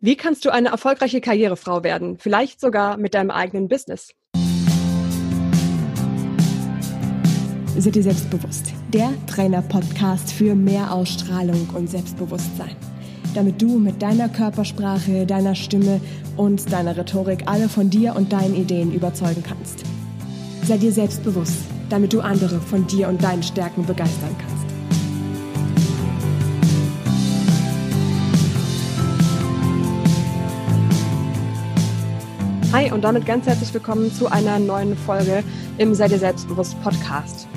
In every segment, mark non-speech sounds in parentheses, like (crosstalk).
Wie kannst du eine erfolgreiche Karrierefrau werden? Vielleicht sogar mit deinem eigenen Business. Seid ihr selbstbewusst? Der Trainer-Podcast für mehr Ausstrahlung und Selbstbewusstsein. Damit du mit deiner Körpersprache, deiner Stimme und deiner Rhetorik alle von dir und deinen Ideen überzeugen kannst. Sei dir selbstbewusst, damit du andere von dir und deinen Stärken begeistern kannst. Hi und damit ganz herzlich willkommen zu einer neuen Folge im Sei dir selbstbewusst Podcast.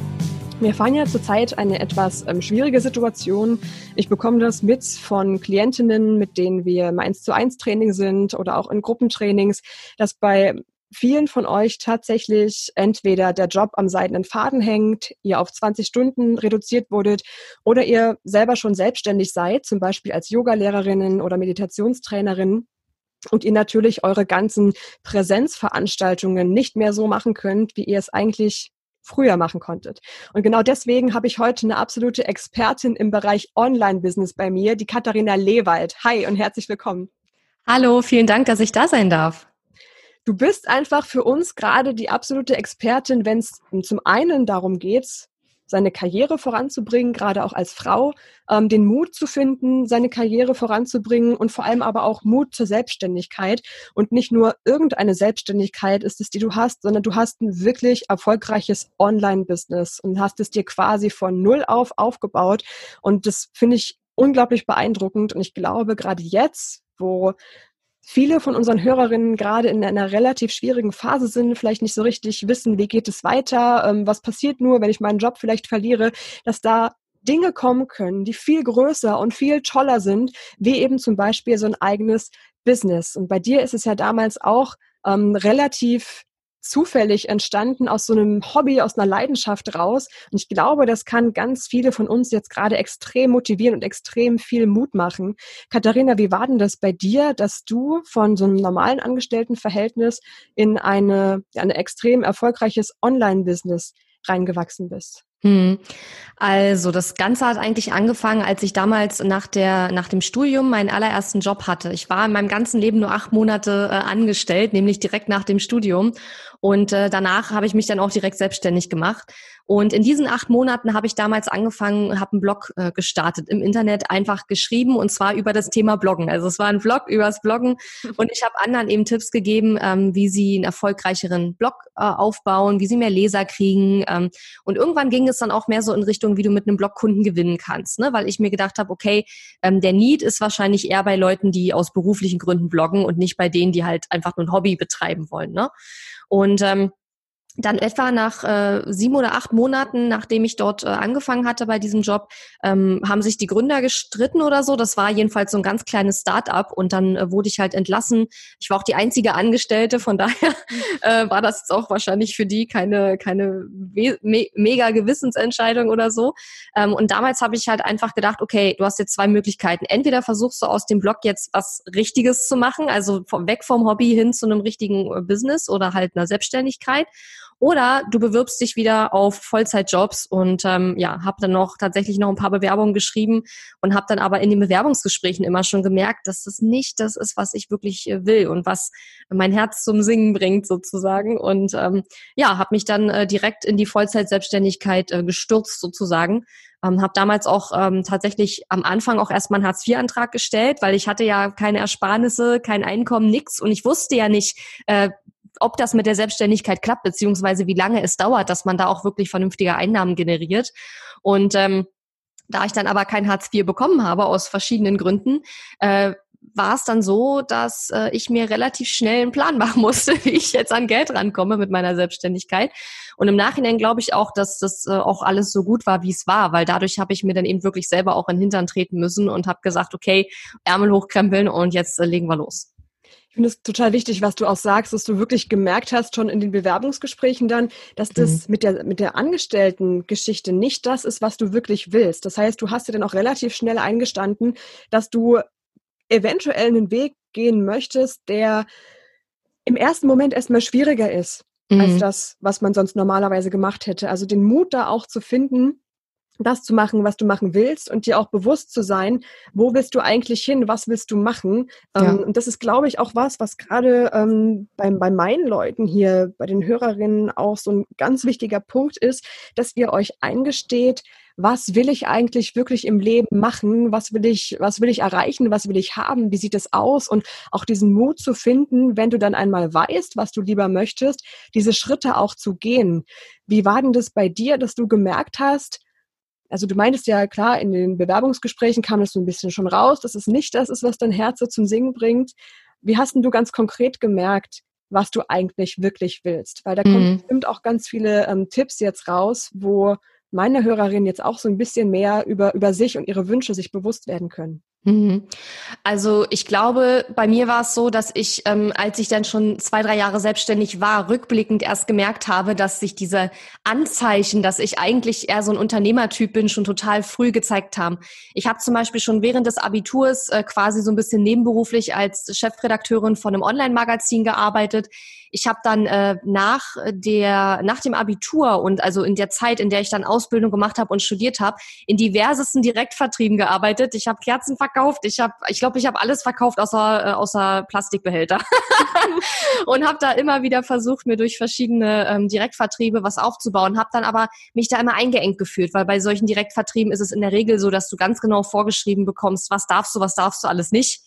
Wir fahren ja zurzeit eine etwas ähm, schwierige Situation. Ich bekomme das mit von Klientinnen, mit denen wir im 1 zu 1 Training sind oder auch in Gruppentrainings, dass bei vielen von euch tatsächlich entweder der Job am seidenen Faden hängt, ihr auf 20 Stunden reduziert wurdet oder ihr selber schon selbstständig seid, zum Beispiel als Yogalehrerinnen oder Meditationstrainerin und ihr natürlich eure ganzen Präsenzveranstaltungen nicht mehr so machen könnt, wie ihr es eigentlich früher machen konntet. Und genau deswegen habe ich heute eine absolute Expertin im Bereich Online-Business bei mir, die Katharina Lewald. Hi und herzlich willkommen. Hallo, vielen Dank, dass ich da sein darf. Du bist einfach für uns gerade die absolute Expertin, wenn es zum einen darum geht, seine Karriere voranzubringen, gerade auch als Frau, ähm, den Mut zu finden, seine Karriere voranzubringen und vor allem aber auch Mut zur Selbstständigkeit. Und nicht nur irgendeine Selbstständigkeit ist es, die du hast, sondern du hast ein wirklich erfolgreiches Online-Business und hast es dir quasi von Null auf aufgebaut. Und das finde ich unglaublich beeindruckend. Und ich glaube, gerade jetzt, wo viele von unseren Hörerinnen gerade in einer relativ schwierigen Phase sind, vielleicht nicht so richtig wissen, wie geht es weiter, ähm, was passiert nur, wenn ich meinen Job vielleicht verliere, dass da Dinge kommen können, die viel größer und viel toller sind, wie eben zum Beispiel so ein eigenes Business. Und bei dir ist es ja damals auch ähm, relativ zufällig entstanden aus so einem Hobby, aus einer Leidenschaft raus. Und ich glaube, das kann ganz viele von uns jetzt gerade extrem motivieren und extrem viel Mut machen. Katharina, wie war denn das bei dir, dass du von so einem normalen Angestelltenverhältnis in eine, ein extrem erfolgreiches Online-Business reingewachsen bist? Hm. Also das Ganze hat eigentlich angefangen, als ich damals nach der nach dem Studium meinen allerersten Job hatte. Ich war in meinem ganzen Leben nur acht Monate äh, angestellt, nämlich direkt nach dem Studium. Und äh, danach habe ich mich dann auch direkt selbstständig gemacht. Und in diesen acht Monaten habe ich damals angefangen, habe einen Blog äh, gestartet im Internet, einfach geschrieben und zwar über das Thema Bloggen. Also es war ein Blog übers Bloggen (laughs) und ich habe anderen eben Tipps gegeben, ähm, wie sie einen erfolgreicheren Blog äh, aufbauen, wie sie mehr Leser kriegen. Ähm, und irgendwann ging es dann auch mehr so in Richtung, wie du mit einem Blog Kunden gewinnen kannst, ne? weil ich mir gedacht habe, okay, ähm, der Need ist wahrscheinlich eher bei Leuten, die aus beruflichen Gründen bloggen und nicht bei denen, die halt einfach nur ein Hobby betreiben wollen. Ne? Und ähm, dann etwa nach äh, sieben oder acht Monaten, nachdem ich dort äh, angefangen hatte bei diesem Job, ähm, haben sich die Gründer gestritten oder so. Das war jedenfalls so ein ganz kleines Start-up und dann äh, wurde ich halt entlassen. Ich war auch die einzige Angestellte, von (laughs) daher äh, war das jetzt auch wahrscheinlich für die keine, keine me mega Gewissensentscheidung oder so. Ähm, und damals habe ich halt einfach gedacht, okay, du hast jetzt zwei Möglichkeiten. Entweder versuchst du aus dem Blog jetzt was Richtiges zu machen, also vom, weg vom Hobby hin zu einem richtigen äh, Business oder halt einer Selbstständigkeit. Oder du bewirbst dich wieder auf Vollzeitjobs und ähm, ja, habe dann noch tatsächlich noch ein paar Bewerbungen geschrieben und habe dann aber in den Bewerbungsgesprächen immer schon gemerkt, dass das nicht das ist, was ich wirklich äh, will und was mein Herz zum Singen bringt sozusagen. Und ähm, ja, habe mich dann äh, direkt in die Vollzeitselbstständigkeit äh, gestürzt sozusagen. Ähm, habe damals auch ähm, tatsächlich am Anfang auch erstmal einen Hartz-IV-Antrag gestellt, weil ich hatte ja keine Ersparnisse, kein Einkommen, nix und ich wusste ja nicht, äh, ob das mit der Selbstständigkeit klappt, beziehungsweise wie lange es dauert, dass man da auch wirklich vernünftige Einnahmen generiert. Und ähm, da ich dann aber kein Hartz IV bekommen habe, aus verschiedenen Gründen, äh, war es dann so, dass äh, ich mir relativ schnell einen Plan (laughs) machen musste, wie ich jetzt an Geld rankomme mit meiner Selbstständigkeit. Und im Nachhinein glaube ich auch, dass das äh, auch alles so gut war, wie es war, weil dadurch habe ich mir dann eben wirklich selber auch in den Hintern treten müssen und habe gesagt, okay, Ärmel hochkrempeln und jetzt äh, legen wir los. Ich finde es total wichtig, was du auch sagst, dass du wirklich gemerkt hast, schon in den Bewerbungsgesprächen dann, dass das mhm. mit der, mit der Angestellten-Geschichte nicht das ist, was du wirklich willst. Das heißt, du hast dir dann auch relativ schnell eingestanden, dass du eventuell einen Weg gehen möchtest, der im ersten Moment erstmal schwieriger ist, mhm. als das, was man sonst normalerweise gemacht hätte. Also den Mut da auch zu finden, das zu machen, was du machen willst und dir auch bewusst zu sein, wo willst du eigentlich hin, was willst du machen. Ja. Ähm, und das ist, glaube ich, auch was, was gerade ähm, bei, bei meinen Leuten hier, bei den Hörerinnen auch so ein ganz wichtiger Punkt ist, dass ihr euch eingesteht, was will ich eigentlich wirklich im Leben machen? Was will ich, was will ich erreichen? Was will ich haben? Wie sieht es aus? Und auch diesen Mut zu finden, wenn du dann einmal weißt, was du lieber möchtest, diese Schritte auch zu gehen. Wie war denn das bei dir, dass du gemerkt hast, also du meintest ja klar, in den Bewerbungsgesprächen kam das so ein bisschen schon raus, dass es nicht das ist, was dein Herz so zum Singen bringt. Wie hast denn du ganz konkret gemerkt, was du eigentlich wirklich willst? Weil da mhm. kommen bestimmt auch ganz viele ähm, Tipps jetzt raus, wo meine Hörerinnen jetzt auch so ein bisschen mehr über, über sich und ihre Wünsche sich bewusst werden können. Mhm. Also ich glaube, bei mir war es so, dass ich, ähm, als ich dann schon zwei, drei Jahre selbstständig war, rückblickend erst gemerkt habe, dass sich diese Anzeichen, dass ich eigentlich eher so ein Unternehmertyp bin, schon total früh gezeigt haben. Ich habe zum Beispiel schon während des Abiturs äh, quasi so ein bisschen nebenberuflich als Chefredakteurin von einem Online-Magazin gearbeitet. Ich habe dann äh, nach der nach dem Abitur und also in der Zeit, in der ich dann Ausbildung gemacht habe und studiert habe, in diversesten Direktvertrieben gearbeitet. Ich habe Kerzen verkauft, ich habe ich glaube, ich habe alles verkauft außer äh, außer Plastikbehälter. (laughs) und habe da immer wieder versucht, mir durch verschiedene ähm, Direktvertriebe was aufzubauen, habe dann aber mich da immer eingeengt gefühlt, weil bei solchen Direktvertrieben ist es in der Regel so, dass du ganz genau vorgeschrieben bekommst, was darfst du, was darfst du alles nicht.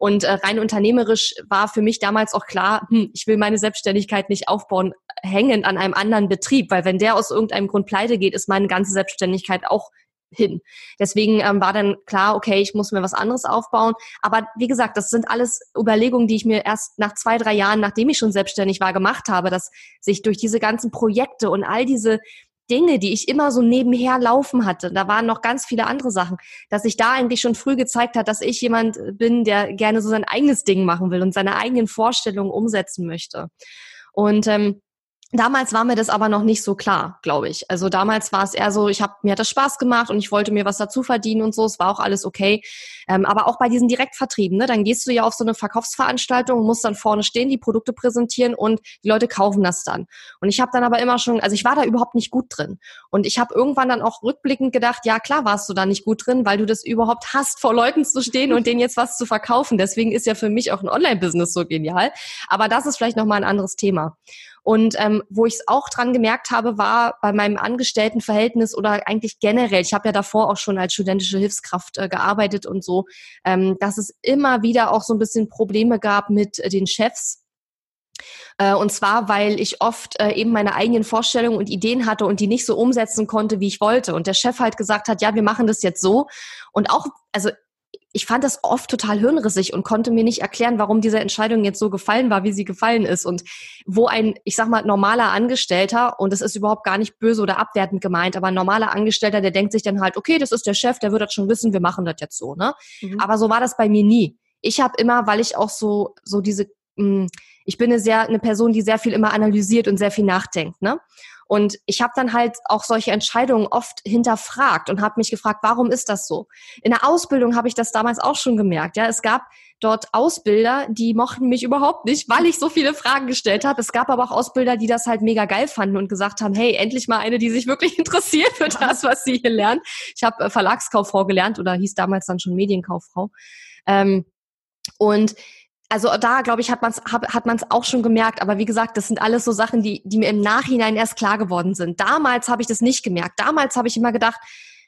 Und äh, rein unternehmerisch war für mich damals auch klar, hm, ich will meine Selbstständigkeit nicht aufbauen, hängend an einem anderen Betrieb, weil wenn der aus irgendeinem Grund pleite geht, ist meine ganze Selbstständigkeit auch hin. Deswegen ähm, war dann klar, okay, ich muss mir was anderes aufbauen. Aber wie gesagt, das sind alles Überlegungen, die ich mir erst nach zwei, drei Jahren, nachdem ich schon selbstständig war, gemacht habe, dass sich durch diese ganzen Projekte und all diese Dinge, die ich immer so nebenher laufen hatte, da waren noch ganz viele andere Sachen, dass sich da eigentlich schon früh gezeigt hat, dass ich jemand bin, der gerne so sein eigenes Ding machen will und seine eigenen Vorstellungen umsetzen möchte. Und ähm, Damals war mir das aber noch nicht so klar, glaube ich. Also damals war es eher so, ich habe mir hat das Spaß gemacht und ich wollte mir was dazu verdienen und so. Es war auch alles okay. Ähm, aber auch bei diesen Direktvertrieben, ne, dann gehst du ja auf so eine Verkaufsveranstaltung musst dann vorne stehen, die Produkte präsentieren und die Leute kaufen das dann. Und ich habe dann aber immer schon, also ich war da überhaupt nicht gut drin. Und ich habe irgendwann dann auch rückblickend gedacht, ja klar warst du da nicht gut drin, weil du das überhaupt hast, vor Leuten zu stehen und denen jetzt was zu verkaufen. Deswegen ist ja für mich auch ein Online-Business so genial. Aber das ist vielleicht nochmal ein anderes Thema. Und ähm, wo ich es auch dran gemerkt habe, war bei meinem Angestelltenverhältnis oder eigentlich generell, ich habe ja davor auch schon als studentische Hilfskraft äh, gearbeitet und so, ähm, dass es immer wieder auch so ein bisschen Probleme gab mit äh, den Chefs. Äh, und zwar, weil ich oft äh, eben meine eigenen Vorstellungen und Ideen hatte und die nicht so umsetzen konnte, wie ich wollte. Und der Chef halt gesagt hat, ja, wir machen das jetzt so. Und auch, also ich fand das oft total hirnrissig und konnte mir nicht erklären, warum diese Entscheidung jetzt so gefallen war, wie sie gefallen ist. Und wo ein, ich sag mal, normaler Angestellter, und das ist überhaupt gar nicht böse oder abwertend gemeint, aber ein normaler Angestellter, der denkt sich dann halt, okay, das ist der Chef, der wird das schon wissen, wir machen das jetzt so, ne? Mhm. Aber so war das bei mir nie. Ich habe immer, weil ich auch so, so diese, mh, hm, ich bin eine sehr, eine Person, die sehr viel immer analysiert und sehr viel nachdenkt, ne? Und ich habe dann halt auch solche Entscheidungen oft hinterfragt und habe mich gefragt, warum ist das so? In der Ausbildung habe ich das damals auch schon gemerkt. Ja, es gab dort Ausbilder, die mochten mich überhaupt nicht, weil ich so viele Fragen gestellt habe. Es gab aber auch Ausbilder, die das halt mega geil fanden und gesagt haben, hey, endlich mal eine, die sich wirklich (laughs) interessiert für das, was sie hier lernt. Ich habe äh, Verlagskauffrau gelernt oder hieß damals dann schon Medienkauffrau. Ähm, und also da, glaube ich, hat man es hat man's auch schon gemerkt. Aber wie gesagt, das sind alles so Sachen, die, die mir im Nachhinein erst klar geworden sind. Damals habe ich das nicht gemerkt. Damals habe ich immer gedacht,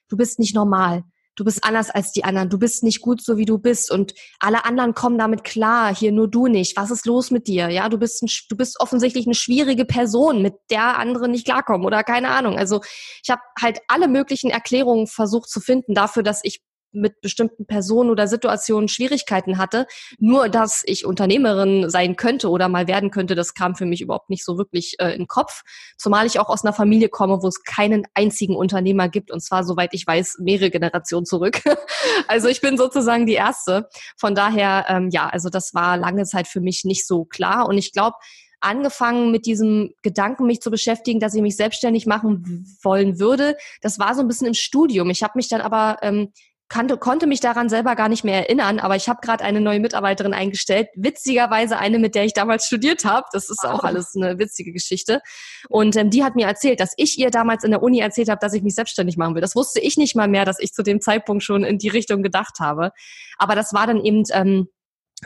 du bist nicht normal. Du bist anders als die anderen. Du bist nicht gut so, wie du bist. Und alle anderen kommen damit klar. Hier nur du nicht. Was ist los mit dir? Ja, du bist, ein, du bist offensichtlich eine schwierige Person, mit der andere nicht klarkommen oder keine Ahnung. Also ich habe halt alle möglichen Erklärungen versucht zu finden dafür, dass ich mit bestimmten Personen oder Situationen Schwierigkeiten hatte. Nur, dass ich Unternehmerin sein könnte oder mal werden könnte, das kam für mich überhaupt nicht so wirklich äh, in den Kopf. Zumal ich auch aus einer Familie komme, wo es keinen einzigen Unternehmer gibt und zwar, soweit ich weiß, mehrere Generationen zurück. (laughs) also ich bin sozusagen die Erste. Von daher, ähm, ja, also das war lange Zeit für mich nicht so klar und ich glaube, angefangen mit diesem Gedanken, mich zu beschäftigen, dass ich mich selbstständig machen wollen würde. Das war so ein bisschen im Studium. Ich habe mich dann aber ähm, kannte, konnte mich daran selber gar nicht mehr erinnern, aber ich habe gerade eine neue Mitarbeiterin eingestellt. Witzigerweise eine, mit der ich damals studiert habe. Das ist auch alles eine witzige Geschichte. Und ähm, die hat mir erzählt, dass ich ihr damals in der Uni erzählt habe, dass ich mich selbstständig machen will. Das wusste ich nicht mal mehr, dass ich zu dem Zeitpunkt schon in die Richtung gedacht habe. Aber das war dann eben ähm,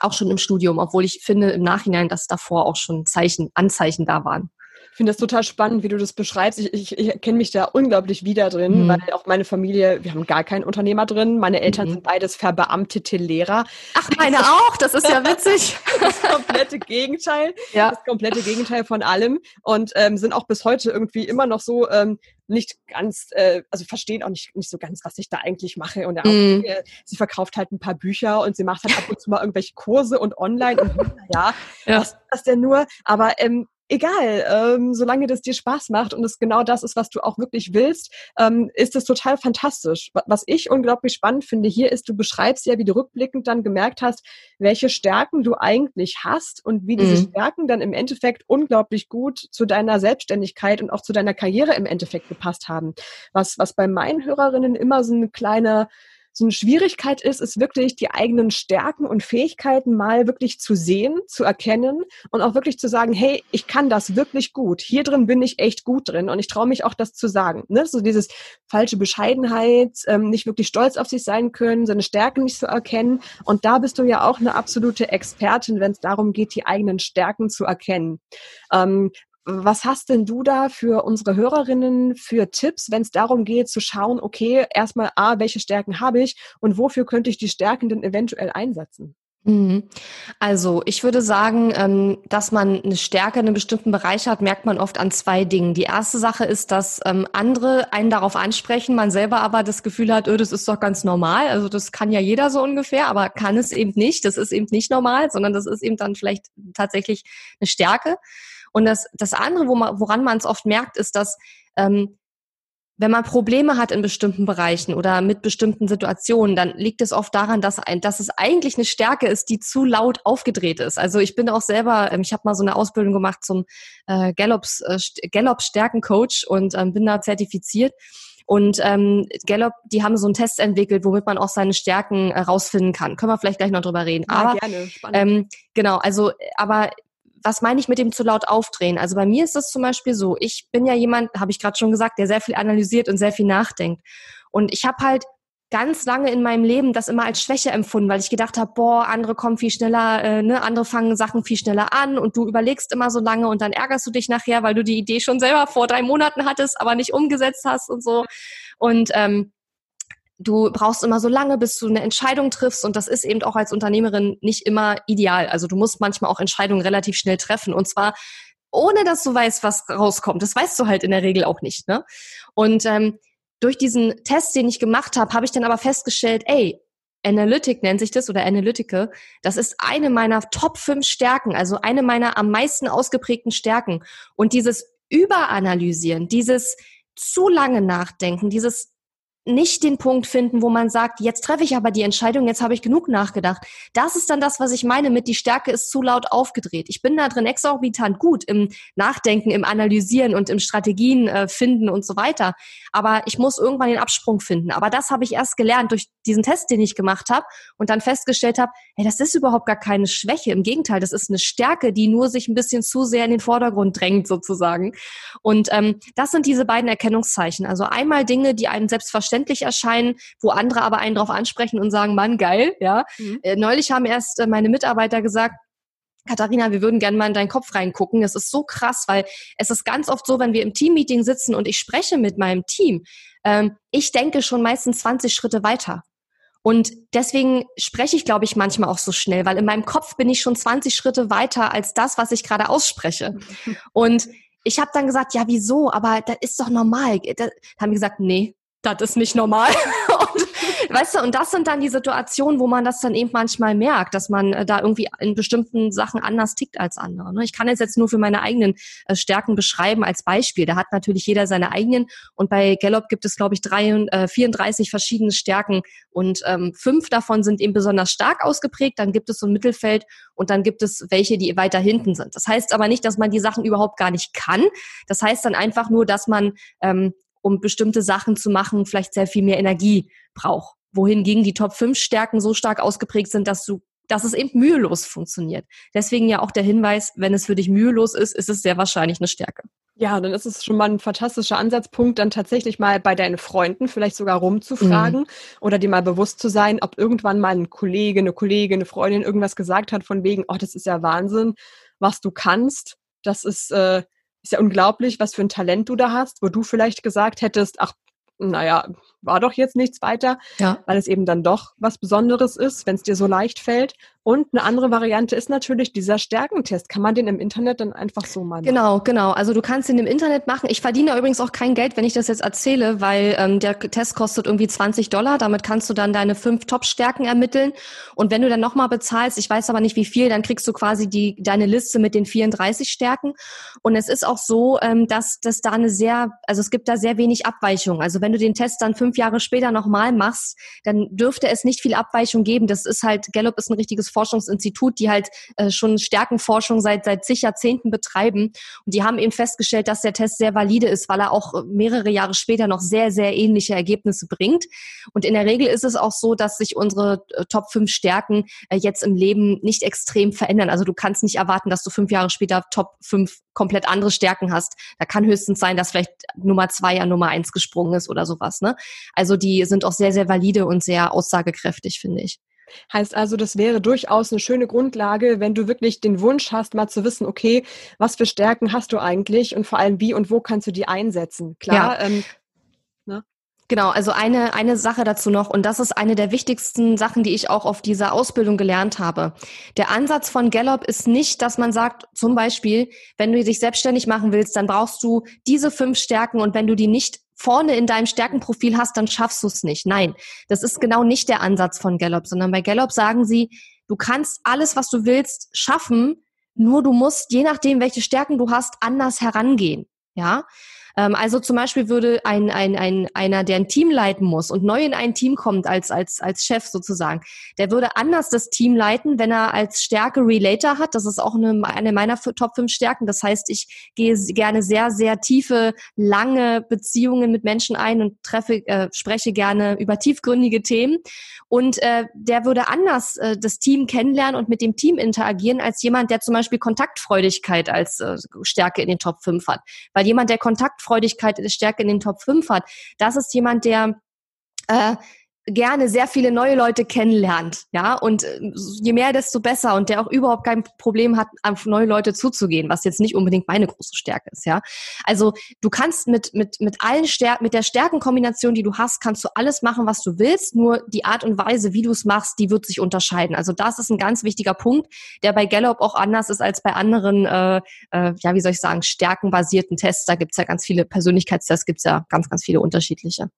auch schon im Studium, obwohl ich finde im Nachhinein, dass davor auch schon Zeichen, Anzeichen da waren. Ich finde das total spannend, wie du das beschreibst. Ich, ich, ich kenne mich da unglaublich wieder drin, mhm. weil auch meine Familie, wir haben gar keinen Unternehmer drin. Meine Eltern mhm. sind beides verbeamtete Lehrer. Ach, meine auch, das ist ja witzig. (laughs) das komplette Gegenteil. Ja. Das komplette Gegenteil von allem. Und ähm, sind auch bis heute irgendwie immer noch so ähm, nicht ganz, äh, also verstehen auch nicht, nicht so ganz, was ich da eigentlich mache. Und auch, mm. äh, sie verkauft halt ein paar Bücher und sie macht halt ab und zu mal irgendwelche Kurse und online und (laughs) ja, ja. was ist das denn nur? Aber ähm, egal, ähm, solange das dir Spaß macht und es genau das ist, was du auch wirklich willst, ähm, ist es total fantastisch. Was ich unglaublich spannend finde hier ist, du beschreibst ja, wie du rückblickend dann gemerkt hast, welche Stärken du eigentlich hast und wie diese mhm. Stärken dann im Endeffekt unglaublich gut zu deiner Selbstständigkeit und auch zu deiner Karriere im Endeffekt gepasst haben. Was, was bei meinen Hörerinnen immer so eine kleine so eine Schwierigkeit ist, ist wirklich die eigenen Stärken und Fähigkeiten mal wirklich zu sehen, zu erkennen und auch wirklich zu sagen, hey, ich kann das wirklich gut. Hier drin bin ich echt gut drin und ich traue mich auch, das zu sagen. Ne? So dieses falsche Bescheidenheit, ähm, nicht wirklich stolz auf sich sein können, seine Stärken nicht zu erkennen. Und da bist du ja auch eine absolute Expertin, wenn es darum geht, die eigenen Stärken zu erkennen. Ähm, was hast denn du da für unsere Hörerinnen für Tipps, wenn es darum geht zu schauen, okay, erstmal A, welche Stärken habe ich und wofür könnte ich die Stärken denn eventuell einsetzen? Mhm. Also ich würde sagen, ähm, dass man eine Stärke in einem bestimmten Bereich hat, merkt man oft an zwei Dingen. Die erste Sache ist, dass ähm, andere einen darauf ansprechen, man selber aber das Gefühl hat, öh, das ist doch ganz normal. Also das kann ja jeder so ungefähr, aber kann es eben nicht. Das ist eben nicht normal, sondern das ist eben dann vielleicht tatsächlich eine Stärke. Und das, das andere, wo man, woran man es oft merkt, ist, dass ähm, wenn man Probleme hat in bestimmten Bereichen oder mit bestimmten Situationen, dann liegt es oft daran, dass, ein, dass es eigentlich eine Stärke ist, die zu laut aufgedreht ist. Also ich bin auch selber, ähm, ich habe mal so eine Ausbildung gemacht zum äh, Gallops, äh, Gallup Stärkencoach und ähm, bin da zertifiziert. Und ähm, Gallup, die haben so einen Test entwickelt, womit man auch seine Stärken äh, rausfinden kann. Können wir vielleicht gleich noch drüber reden. Ja, aber, gerne. Spannend. Ähm, genau, also aber was meine ich mit dem zu laut aufdrehen? Also bei mir ist das zum Beispiel so, ich bin ja jemand, habe ich gerade schon gesagt, der sehr viel analysiert und sehr viel nachdenkt. Und ich habe halt ganz lange in meinem Leben das immer als Schwäche empfunden, weil ich gedacht habe, boah, andere kommen viel schneller, äh, ne, andere fangen Sachen viel schneller an und du überlegst immer so lange und dann ärgerst du dich nachher, weil du die Idee schon selber vor drei Monaten hattest, aber nicht umgesetzt hast und so. Und ähm, du brauchst immer so lange, bis du eine Entscheidung triffst und das ist eben auch als Unternehmerin nicht immer ideal. Also du musst manchmal auch Entscheidungen relativ schnell treffen und zwar ohne dass du weißt, was rauskommt. Das weißt du halt in der Regel auch nicht. Ne? Und ähm, durch diesen Test, den ich gemacht habe, habe ich dann aber festgestellt, ey, Analytic nennt sich das oder Analytical, das ist eine meiner Top 5 Stärken, also eine meiner am meisten ausgeprägten Stärken. Und dieses Überanalysieren, dieses zu lange Nachdenken, dieses nicht den Punkt finden, wo man sagt, jetzt treffe ich aber die Entscheidung, jetzt habe ich genug nachgedacht. Das ist dann das, was ich meine mit, die Stärke ist zu laut aufgedreht. Ich bin da drin exorbitant gut im Nachdenken, im Analysieren und im Strategien äh, finden und so weiter. Aber ich muss irgendwann den Absprung finden. Aber das habe ich erst gelernt durch diesen Test, den ich gemacht habe und dann festgestellt habe, hey, das ist überhaupt gar keine Schwäche. Im Gegenteil, das ist eine Stärke, die nur sich ein bisschen zu sehr in den Vordergrund drängt sozusagen. Und ähm, das sind diese beiden Erkennungszeichen. Also einmal Dinge, die einem selbstverständlich selbstverständlich erscheinen, wo andere aber einen drauf ansprechen und sagen, Mann, geil, ja. Mhm. Äh, neulich haben erst äh, meine Mitarbeiter gesagt, Katharina, wir würden gerne mal in deinen Kopf reingucken. Es ist so krass, weil es ist ganz oft so, wenn wir im Teammeeting sitzen und ich spreche mit meinem Team, ähm, ich denke schon meistens 20 Schritte weiter. Und deswegen spreche ich, glaube ich, manchmal auch so schnell, weil in meinem Kopf bin ich schon 20 Schritte weiter als das, was ich gerade ausspreche. (laughs) Und ich habe dann gesagt, ja, wieso? Aber das ist doch normal. Da haben die gesagt, nee, das ist nicht normal. (laughs) und, weißt du, und das sind dann die Situationen, wo man das dann eben manchmal merkt, dass man äh, da irgendwie in bestimmten Sachen anders tickt als andere. Ne? Ich kann es jetzt nur für meine eigenen äh, Stärken beschreiben als Beispiel. Da hat natürlich jeder seine eigenen und bei Gallup gibt es, glaube ich, drei, äh, 34 verschiedene Stärken und ähm, fünf davon sind eben besonders stark ausgeprägt. Dann gibt es so ein Mittelfeld und dann gibt es welche, die weiter hinten sind. Das heißt aber nicht, dass man die Sachen überhaupt gar nicht kann. Das heißt dann einfach nur, dass man ähm, um bestimmte Sachen zu machen, vielleicht sehr viel mehr Energie braucht. wohingegen die Top 5 Stärken so stark ausgeprägt sind, dass du dass es eben mühelos funktioniert. Deswegen ja auch der Hinweis, wenn es für dich mühelos ist, ist es sehr wahrscheinlich eine Stärke. Ja, dann ist es schon mal ein fantastischer Ansatzpunkt, dann tatsächlich mal bei deinen Freunden vielleicht sogar rumzufragen mhm. oder dir mal bewusst zu sein, ob irgendwann mal ein Kollege, eine Kollegin, eine Freundin irgendwas gesagt hat von wegen, oh, das ist ja Wahnsinn, was du kannst. Das ist, äh, ist ja unglaublich, was für ein Talent du da hast, wo du vielleicht gesagt hättest, ach, naja, war doch jetzt nichts weiter, ja. weil es eben dann doch was Besonderes ist, wenn es dir so leicht fällt. Und eine andere Variante ist natürlich dieser Stärkentest. Kann man den im Internet dann einfach so machen? Genau, genau. Also du kannst den im Internet machen. Ich verdiene übrigens auch kein Geld, wenn ich das jetzt erzähle, weil ähm, der Test kostet irgendwie 20 Dollar. Damit kannst du dann deine fünf Top-Stärken ermitteln. Und wenn du dann nochmal bezahlst, ich weiß aber nicht wie viel, dann kriegst du quasi die deine Liste mit den 34 Stärken. Und es ist auch so, ähm, dass dass da eine sehr, also es gibt da sehr wenig Abweichung. Also wenn du den Test dann fünf Jahre später nochmal machst, dann dürfte es nicht viel Abweichung geben. Das ist halt, Gallup ist ein richtiges Forschungsinstitut, die halt äh, schon Stärkenforschung seit, seit zig Jahrzehnten betreiben. Und die haben eben festgestellt, dass der Test sehr valide ist, weil er auch mehrere Jahre später noch sehr, sehr ähnliche Ergebnisse bringt. Und in der Regel ist es auch so, dass sich unsere äh, Top 5 Stärken äh, jetzt im Leben nicht extrem verändern. Also du kannst nicht erwarten, dass du fünf Jahre später Top 5 komplett andere Stärken hast. Da kann höchstens sein, dass vielleicht Nummer zwei an Nummer eins gesprungen ist oder sowas. Ne? Also die sind auch sehr, sehr valide und sehr aussagekräftig, finde ich. Heißt also, das wäre durchaus eine schöne Grundlage, wenn du wirklich den Wunsch hast, mal zu wissen, okay, was für Stärken hast du eigentlich und vor allem wie und wo kannst du die einsetzen? Klar, ja. ähm, Genau, also eine, eine Sache dazu noch, und das ist eine der wichtigsten Sachen, die ich auch auf dieser Ausbildung gelernt habe. Der Ansatz von Gallup ist nicht, dass man sagt, zum Beispiel, wenn du dich selbstständig machen willst, dann brauchst du diese fünf Stärken und wenn du die nicht vorne in deinem Stärkenprofil hast, dann schaffst du es nicht. Nein, das ist genau nicht der Ansatz von Gallup, sondern bei Gallup sagen sie, du kannst alles, was du willst, schaffen, nur du musst, je nachdem, welche Stärken du hast, anders herangehen. Ja, ähm, also zum Beispiel würde ein, ein, ein, einer, der ein Team leiten muss und neu in ein Team kommt als, als, als Chef sozusagen, der würde anders das Team leiten, wenn er als Stärke Relator hat. Das ist auch eine, eine meiner Top 5 Stärken. Das heißt, ich gehe gerne sehr, sehr tiefe, lange Beziehungen mit Menschen ein und treffe, äh, spreche gerne über tiefgründige Themen. Und äh, der würde anders äh, das Team kennenlernen und mit dem Team interagieren als jemand, der zum Beispiel Kontaktfreudigkeit als äh, Stärke in den Top 5 hat. Weil jemand, der Kontaktfreudigkeit Stärke in den Top 5 hat, das ist jemand, der äh, gerne sehr viele neue Leute kennenlernt, ja, und äh, je mehr, desto besser und der auch überhaupt kein Problem hat, auf neue Leute zuzugehen, was jetzt nicht unbedingt meine große Stärke ist, ja. Also du kannst mit, mit, mit allen Stärken, mit der Stärkenkombination, die du hast, kannst du alles machen, was du willst, nur die Art und Weise, wie du es machst, die wird sich unterscheiden. Also das ist ein ganz wichtiger Punkt, der bei Gallup auch anders ist als bei anderen, äh, äh, ja, wie soll ich sagen, stärkenbasierten Tests. Da gibt's ja ganz viele Persönlichkeitstests, gibt's ja ganz, ganz viele unterschiedliche.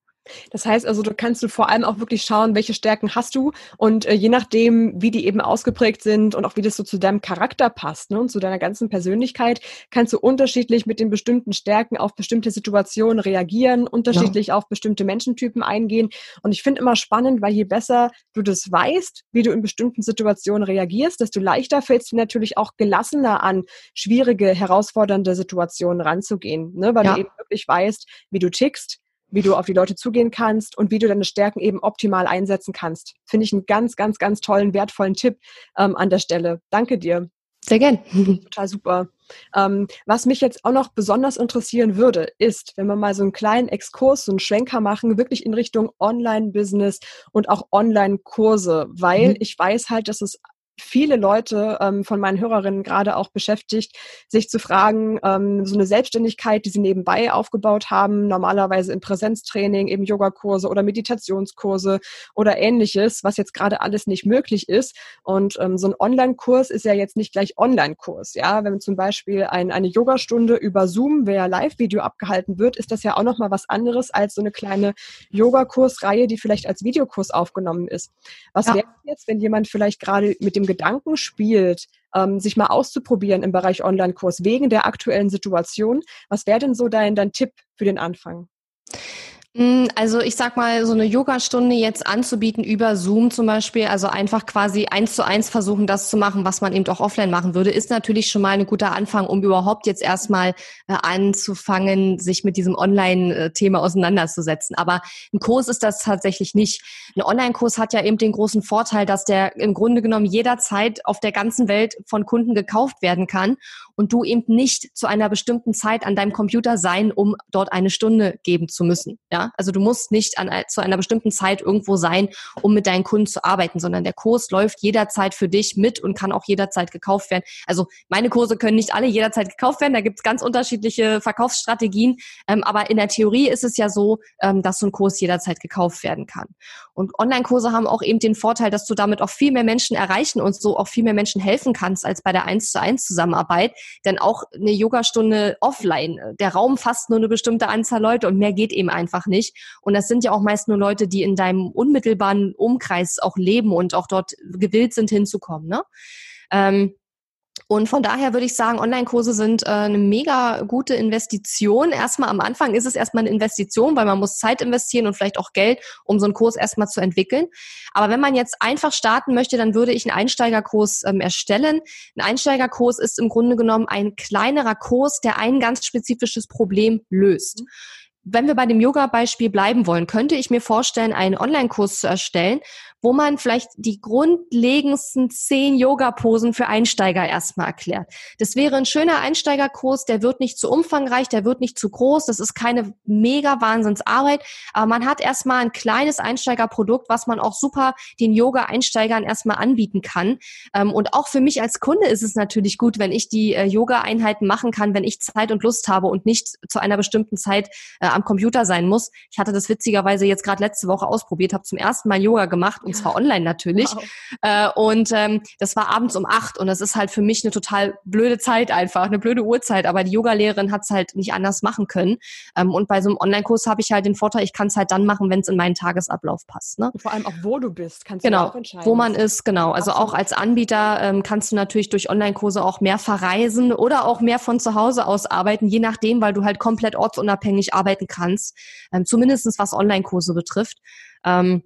Das heißt also, du kannst du vor allem auch wirklich schauen, welche Stärken hast du und äh, je nachdem, wie die eben ausgeprägt sind und auch wie das so zu deinem Charakter passt ne, und zu deiner ganzen Persönlichkeit, kannst du unterschiedlich mit den bestimmten Stärken auf bestimmte Situationen reagieren, unterschiedlich ja. auf bestimmte Menschentypen eingehen. Und ich finde immer spannend, weil je besser du das weißt, wie du in bestimmten Situationen reagierst, desto leichter fällt es dir natürlich auch gelassener an, schwierige, herausfordernde Situationen ranzugehen, ne, weil ja. du eben wirklich weißt, wie du tickst wie du auf die Leute zugehen kannst und wie du deine Stärken eben optimal einsetzen kannst. Finde ich einen ganz, ganz, ganz tollen, wertvollen Tipp ähm, an der Stelle. Danke dir. Sehr gern. (laughs) Total super. Ähm, was mich jetzt auch noch besonders interessieren würde, ist, wenn wir mal so einen kleinen Exkurs, so einen Schwenker machen, wirklich in Richtung Online-Business und auch Online-Kurse, weil mhm. ich weiß halt, dass es viele Leute ähm, von meinen Hörerinnen gerade auch beschäftigt, sich zu fragen, ähm, so eine Selbstständigkeit, die sie nebenbei aufgebaut haben, normalerweise im Präsenztraining, eben Yogakurse oder Meditationskurse oder ähnliches, was jetzt gerade alles nicht möglich ist. Und ähm, so ein Online-Kurs ist ja jetzt nicht gleich Online-Kurs. Ja, wenn zum Beispiel ein, eine Yogastunde über Zoom via Live-Video abgehalten wird, ist das ja auch nochmal was anderes als so eine kleine Yogakursreihe, die vielleicht als Videokurs aufgenommen ist. Was ja. wäre jetzt, wenn jemand vielleicht gerade mit dem Gedanken spielt, ähm, sich mal auszuprobieren im Bereich Online-Kurs wegen der aktuellen Situation. Was wäre denn so dein, dein Tipp für den Anfang? Mm, also ich sag mal, so eine Yogastunde jetzt anzubieten über Zoom zum Beispiel, also einfach quasi eins zu eins versuchen, das zu machen, was man eben auch offline machen würde, ist natürlich schon mal ein guter Anfang, um überhaupt jetzt erstmal äh, anzufangen, sich mit diesem Online-Thema auseinanderzusetzen. Aber ein Kurs ist das tatsächlich nicht. Ein Online-Kurs hat ja eben den großen Vorteil, dass der im Grunde genommen jederzeit auf der ganzen Welt von Kunden gekauft werden kann und du eben nicht zu einer bestimmten Zeit an deinem Computer sein, um dort eine Stunde geben zu müssen. Ja, also du musst nicht an, zu einer bestimmten Zeit irgendwo sein, um mit deinen Kunden zu arbeiten, sondern der Kurs läuft jederzeit für dich mit und kann auch jederzeit gekauft werden. Also meine Kurse können nicht alle jederzeit gekauft werden. Da gibt es ganz unterschiedliche Verkaufsstrategien. Ähm, aber in der Theorie ist es ja so, ähm, dass so ein Kurs jederzeit gekauft werden kann. Und Online-Kurse haben auch eben den Vorteil, dass du damit auch viel mehr Menschen erreichen und so auch viel mehr Menschen helfen kannst als bei der 1 zu 1 Zusammenarbeit. Denn auch eine Yogastunde offline, der Raum fasst nur eine bestimmte Anzahl Leute und mehr geht eben einfach nicht. Und das sind ja auch meist nur Leute, die in deinem unmittelbaren Umkreis auch leben und auch dort gewillt sind hinzukommen. Ne? Ähm, und von daher würde ich sagen, Online-Kurse sind äh, eine mega gute Investition. Erstmal am Anfang ist es erstmal eine Investition, weil man muss Zeit investieren und vielleicht auch Geld, um so einen Kurs erstmal zu entwickeln. Aber wenn man jetzt einfach starten möchte, dann würde ich einen Einsteigerkurs ähm, erstellen. Ein Einsteigerkurs ist im Grunde genommen ein kleinerer Kurs, der ein ganz spezifisches Problem löst. Wenn wir bei dem Yoga-Beispiel bleiben wollen, könnte ich mir vorstellen, einen Online-Kurs zu erstellen, wo man vielleicht die grundlegendsten zehn Yoga-Posen für Einsteiger erstmal erklärt. Das wäre ein schöner Einsteigerkurs, der wird nicht zu umfangreich, der wird nicht zu groß, das ist keine mega Wahnsinnsarbeit, aber man hat erstmal ein kleines Einsteigerprodukt, was man auch super den Yoga-Einsteigern erstmal anbieten kann. Ähm, und auch für mich als Kunde ist es natürlich gut, wenn ich die äh, Yoga-Einheiten machen kann, wenn ich Zeit und Lust habe und nicht zu einer bestimmten Zeit äh, am Computer sein muss. Ich hatte das witzigerweise jetzt gerade letzte Woche ausprobiert, habe zum ersten Mal Yoga gemacht und zwar online natürlich. Wow. Äh, und ähm, das war abends um acht und das ist halt für mich eine total blöde Zeit einfach, eine blöde Uhrzeit, aber die Yogalehrerin hat es halt nicht anders machen können. Ähm, und bei so einem Online-Kurs habe ich halt den Vorteil, ich kann es halt dann machen, wenn es in meinen Tagesablauf passt. Ne? vor allem auch, wo du bist, kannst genau, du auch entscheiden. Wo man ist, genau. Also Absolut. auch als Anbieter ähm, kannst du natürlich durch Online-Kurse auch mehr verreisen oder auch mehr von zu Hause aus arbeiten, je nachdem, weil du halt komplett ortsunabhängig arbeiten kannst, ähm, zumindestens was Online-Kurse betrifft. Ähm,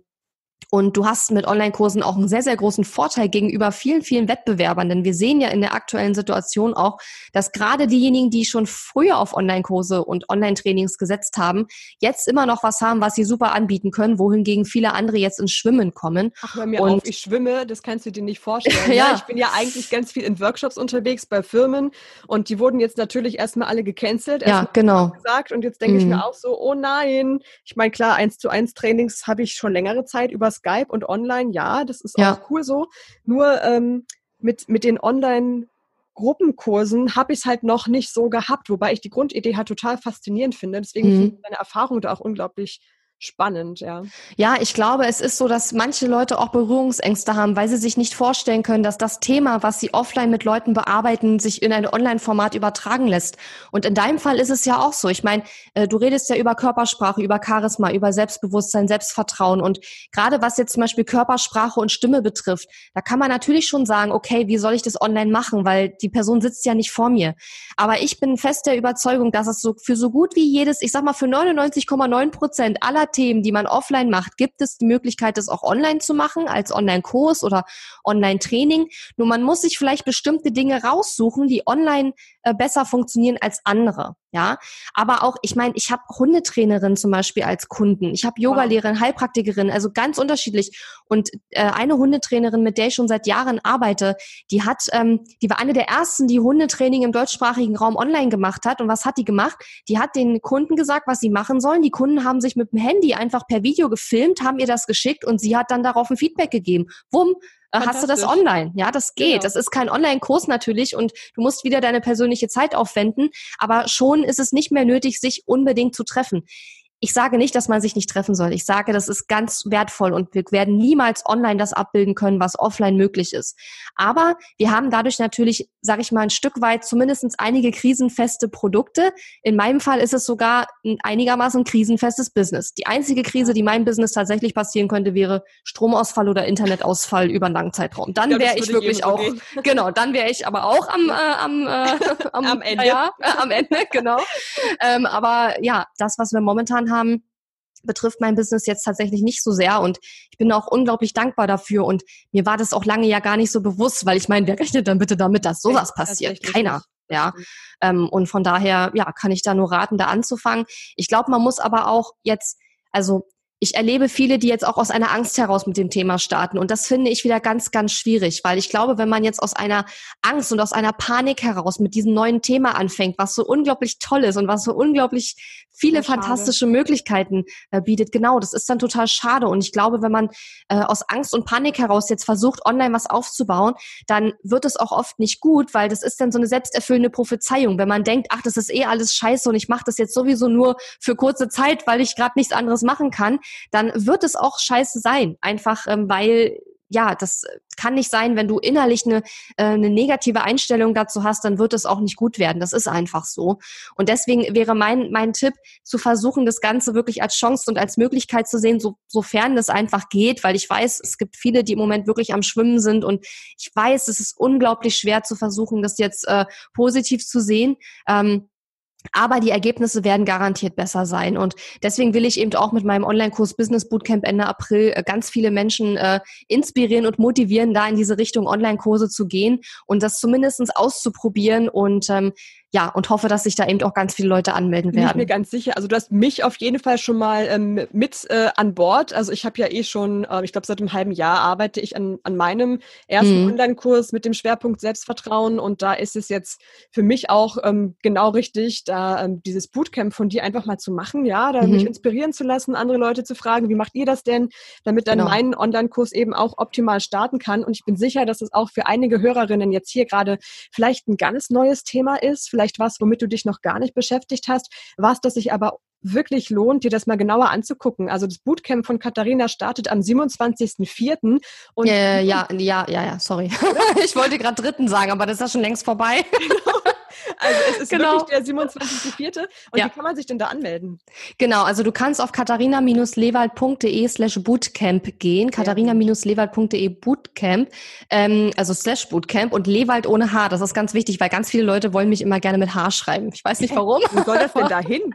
und du hast mit Online-Kursen auch einen sehr, sehr großen Vorteil gegenüber vielen, vielen Wettbewerbern. Denn wir sehen ja in der aktuellen Situation auch, dass gerade diejenigen, die schon früher auf Online-Kurse und Online-Trainings gesetzt haben, jetzt immer noch was haben, was sie super anbieten können, wohingegen viele andere jetzt ins Schwimmen kommen. Ach, hör mir und auf, ich schwimme, das kannst du dir nicht vorstellen. (laughs) Ne? ja. Ich bin ja eigentlich ganz viel in Workshops unterwegs bei Firmen und die wurden jetzt natürlich erstmal alle gecancelt. Ja, genau. Gesagt. Und jetzt denke mhm. ich mir auch so, oh nein. Ich meine, klar, eins zu eins Trainings habe ich schon längere Zeit übers Skype und online, ja, das ist ja. auch cool so. Nur ähm, mit, mit den Online- Gruppenkursen habe ich es halt noch nicht so gehabt, wobei ich die Grundidee halt total faszinierend finde. Deswegen mhm. finde ich meine Erfahrung da auch unglaublich spannend, ja. Ja, ich glaube, es ist so, dass manche Leute auch Berührungsängste haben, weil sie sich nicht vorstellen können, dass das Thema, was sie offline mit Leuten bearbeiten, sich in ein Online-Format übertragen lässt. Und in deinem Fall ist es ja auch so. Ich meine, äh, du redest ja über Körpersprache, über Charisma, über Selbstbewusstsein, Selbstvertrauen. Und gerade was jetzt zum Beispiel Körpersprache und Stimme betrifft, da kann man natürlich schon sagen, okay, wie soll ich das online machen? Weil die Person sitzt ja nicht vor mir. Aber ich bin fest der Überzeugung, dass es so für so gut wie jedes, ich sag mal für 99,9 Prozent aller Themen, die man offline macht, gibt es die Möglichkeit, das auch online zu machen, als Online-Kurs oder Online-Training. Nur man muss sich vielleicht bestimmte Dinge raussuchen, die online äh, besser funktionieren als andere. Ja, aber auch, ich meine, ich habe Hundetrainerin zum Beispiel als Kunden, ich habe Yogalehrerin, Heilpraktikerin, also ganz unterschiedlich. Und äh, eine Hundetrainerin, mit der ich schon seit Jahren arbeite, die hat, ähm, die war eine der ersten, die Hundetraining im deutschsprachigen Raum online gemacht hat. Und was hat die gemacht? Die hat den Kunden gesagt, was sie machen sollen. Die Kunden haben sich mit dem Handy einfach per Video gefilmt, haben ihr das geschickt und sie hat dann darauf ein Feedback gegeben. Wumm, hast du das online. Ja, das geht. Genau. Das ist kein Online-Kurs natürlich und du musst wieder deine persönliche Zeit aufwenden, aber schon ist es nicht mehr nötig, sich unbedingt zu treffen. Ich sage nicht, dass man sich nicht treffen soll. Ich sage, das ist ganz wertvoll und wir werden niemals online das abbilden können, was offline möglich ist. Aber wir haben dadurch natürlich, sage ich mal, ein Stück weit zumindest einige krisenfeste Produkte. In meinem Fall ist es sogar ein einigermaßen krisenfestes Business. Die einzige Krise, die meinem Business tatsächlich passieren könnte, wäre Stromausfall oder Internetausfall über einen langen Zeitraum. Dann wäre ich wirklich auch, gehen. (laughs) genau, dann wäre ich aber auch am, äh, am, äh, (laughs) am, am Ende. Ja, äh, (laughs) am Ende, genau. ähm, aber ja, das, was wir momentan haben, betrifft mein Business jetzt tatsächlich nicht so sehr und ich bin auch unglaublich dankbar dafür und mir war das auch lange ja gar nicht so bewusst, weil ich meine, wer rechnet dann bitte damit, dass sowas passiert? Keiner. Ja, ähm, und von daher, ja, kann ich da nur raten, da anzufangen. Ich glaube, man muss aber auch jetzt, also ich erlebe viele, die jetzt auch aus einer Angst heraus mit dem Thema starten. Und das finde ich wieder ganz, ganz schwierig, weil ich glaube, wenn man jetzt aus einer Angst und aus einer Panik heraus mit diesem neuen Thema anfängt, was so unglaublich toll ist und was so unglaublich viele fantastische Möglichkeiten äh, bietet, genau, das ist dann total schade. Und ich glaube, wenn man äh, aus Angst und Panik heraus jetzt versucht, online was aufzubauen, dann wird es auch oft nicht gut, weil das ist dann so eine selbsterfüllende Prophezeiung. Wenn man denkt, ach, das ist eh alles scheiße und ich mache das jetzt sowieso nur für kurze Zeit, weil ich gerade nichts anderes machen kann, dann wird es auch scheiße sein. Einfach ähm, weil ja, das kann nicht sein, wenn du innerlich eine, äh, eine negative Einstellung dazu hast, dann wird es auch nicht gut werden. Das ist einfach so. Und deswegen wäre mein, mein Tipp, zu versuchen, das Ganze wirklich als Chance und als Möglichkeit zu sehen, so, sofern das einfach geht, weil ich weiß, es gibt viele, die im Moment wirklich am Schwimmen sind und ich weiß, es ist unglaublich schwer zu versuchen, das jetzt äh, positiv zu sehen. Ähm, aber die Ergebnisse werden garantiert besser sein. Und deswegen will ich eben auch mit meinem Online-Kurs Business Bootcamp Ende April äh, ganz viele Menschen äh, inspirieren und motivieren, da in diese Richtung Online-Kurse zu gehen und das zumindestens auszuprobieren und ähm, ja, und hoffe, dass sich da eben auch ganz viele Leute anmelden werden. Bin ich mir ganz sicher. Also du hast mich auf jeden Fall schon mal ähm, mit äh, an Bord. Also ich habe ja eh schon, äh, ich glaube seit einem halben Jahr arbeite ich an, an meinem ersten mhm. Online-Kurs mit dem Schwerpunkt Selbstvertrauen und da ist es jetzt für mich auch ähm, genau richtig, da ähm, dieses Bootcamp von dir einfach mal zu machen, ja, da mhm. mich inspirieren zu lassen, andere Leute zu fragen, wie macht ihr das denn, damit dann genau. mein Online-Kurs eben auch optimal starten kann. Und ich bin sicher, dass es auch für einige Hörerinnen jetzt hier gerade vielleicht ein ganz neues Thema ist, vielleicht vielleicht was, womit du dich noch gar nicht beschäftigt hast, was, das sich aber wirklich lohnt, dir das mal genauer anzugucken. Also das Bootcamp von Katharina startet am 27.04. Und ja, ja, ja, ja, ja, sorry. (laughs) ich wollte gerade dritten sagen, aber das ist ja schon längst vorbei. Genau. Also es ist genau. wirklich der 27.04. Und ja. wie kann man sich denn da anmelden? Genau, also du kannst auf katharina-lewald.de slash bootcamp gehen. katharina-lewald.de Bootcamp, ähm, also slash Bootcamp und Lewald ohne H. Das ist ganz wichtig, weil ganz viele Leute wollen mich immer gerne mit H schreiben. Ich weiß nicht (laughs) warum. Wo soll das denn (laughs) da hin?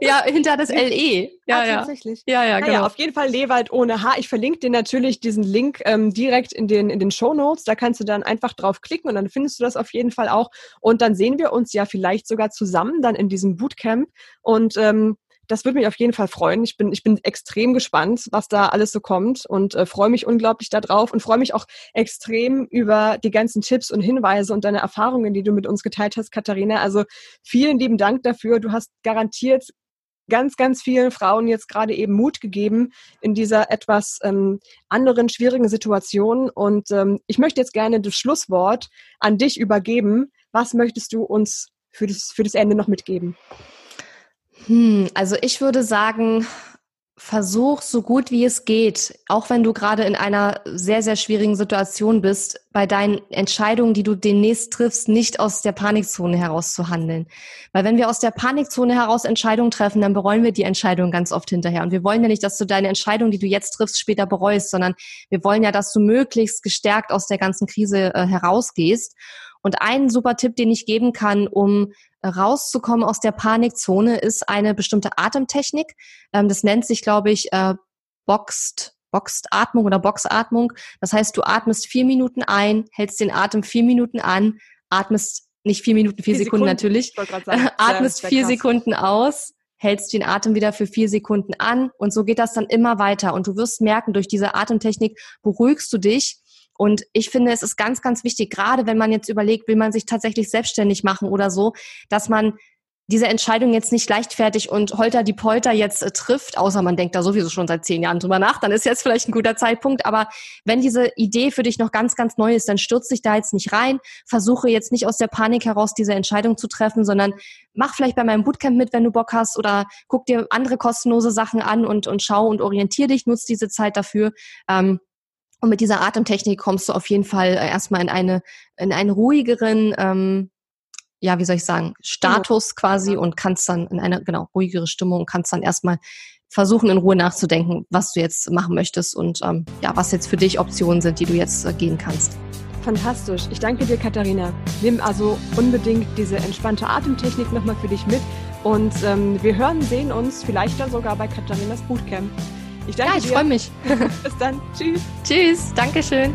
ja, hinter das (laughs) LE. Ja, ah, ja. tatsächlich. Ja, ja, genau. Naja, auf jeden Fall Lewald ohne H. Ich verlinke dir natürlich diesen Link ähm, direkt in den, in den Show Notes. Da kannst du dann einfach drauf klicken und dann findest du das auf jeden Fall auch. Und dann sehen wir uns ja vielleicht sogar zusammen dann in diesem Bootcamp. Und ähm, das würde mich auf jeden Fall freuen. Ich bin, ich bin extrem gespannt, was da alles so kommt und äh, freue mich unglaublich darauf und freue mich auch extrem über die ganzen Tipps und Hinweise und deine Erfahrungen, die du mit uns geteilt hast, Katharina. Also vielen lieben Dank dafür. Du hast garantiert ganz, ganz vielen Frauen jetzt gerade eben Mut gegeben in dieser etwas ähm, anderen, schwierigen Situation. Und ähm, ich möchte jetzt gerne das Schlusswort an dich übergeben. Was möchtest du uns für das, für das Ende noch mitgeben? Hm, also ich würde sagen, versuch so gut wie es geht, auch wenn du gerade in einer sehr, sehr schwierigen Situation bist, bei deinen Entscheidungen, die du demnächst triffst, nicht aus der Panikzone heraus zu handeln. Weil wenn wir aus der Panikzone heraus Entscheidungen treffen, dann bereuen wir die Entscheidung ganz oft hinterher. Und wir wollen ja nicht, dass du deine Entscheidung, die du jetzt triffst, später bereust, sondern wir wollen ja, dass du möglichst gestärkt aus der ganzen Krise äh, herausgehst. Und ein super Tipp, den ich geben kann, um rauszukommen aus der Panikzone, ist eine bestimmte Atemtechnik. Ähm, das nennt sich, glaube ich, äh, Boxed Boxed Atmung oder Boxatmung. Das heißt, du atmest vier Minuten ein, hältst den Atem vier Minuten an, atmest nicht vier Minuten, vier, vier Sekunden, Sekunden, natürlich, sagen, (laughs) atmest vier krass. Sekunden aus, hältst den Atem wieder für vier Sekunden an und so geht das dann immer weiter. Und du wirst merken, durch diese Atemtechnik beruhigst du dich und ich finde, es ist ganz, ganz wichtig, gerade wenn man jetzt überlegt, will man sich tatsächlich selbstständig machen oder so, dass man diese Entscheidung jetzt nicht leichtfertig und holter die Polter jetzt äh, trifft, außer man denkt da sowieso schon seit zehn Jahren drüber nach, dann ist jetzt vielleicht ein guter Zeitpunkt. Aber wenn diese Idee für dich noch ganz, ganz neu ist, dann stürz dich da jetzt nicht rein. Versuche jetzt nicht aus der Panik heraus diese Entscheidung zu treffen, sondern mach vielleicht bei meinem Bootcamp mit, wenn du Bock hast, oder guck dir andere kostenlose Sachen an und, und schau und orientier dich, nutz diese Zeit dafür. Ähm, und mit dieser Atemtechnik kommst du auf jeden Fall äh, erstmal in eine, in einen ruhigeren, ähm, ja, wie soll ich sagen, Status quasi und kannst dann in eine, genau, ruhigere Stimmung und kannst dann erstmal versuchen, in Ruhe nachzudenken, was du jetzt machen möchtest und ähm, ja, was jetzt für dich Optionen sind, die du jetzt äh, gehen kannst. Fantastisch. Ich danke dir, Katharina. Nimm also unbedingt diese entspannte Atemtechnik nochmal für dich mit Und ähm, wir hören, sehen uns vielleicht dann sogar bei Katharinas Bootcamp. Ich danke ja, ich freue mich. (laughs) Bis dann. Tschüss. Tschüss. Dankeschön.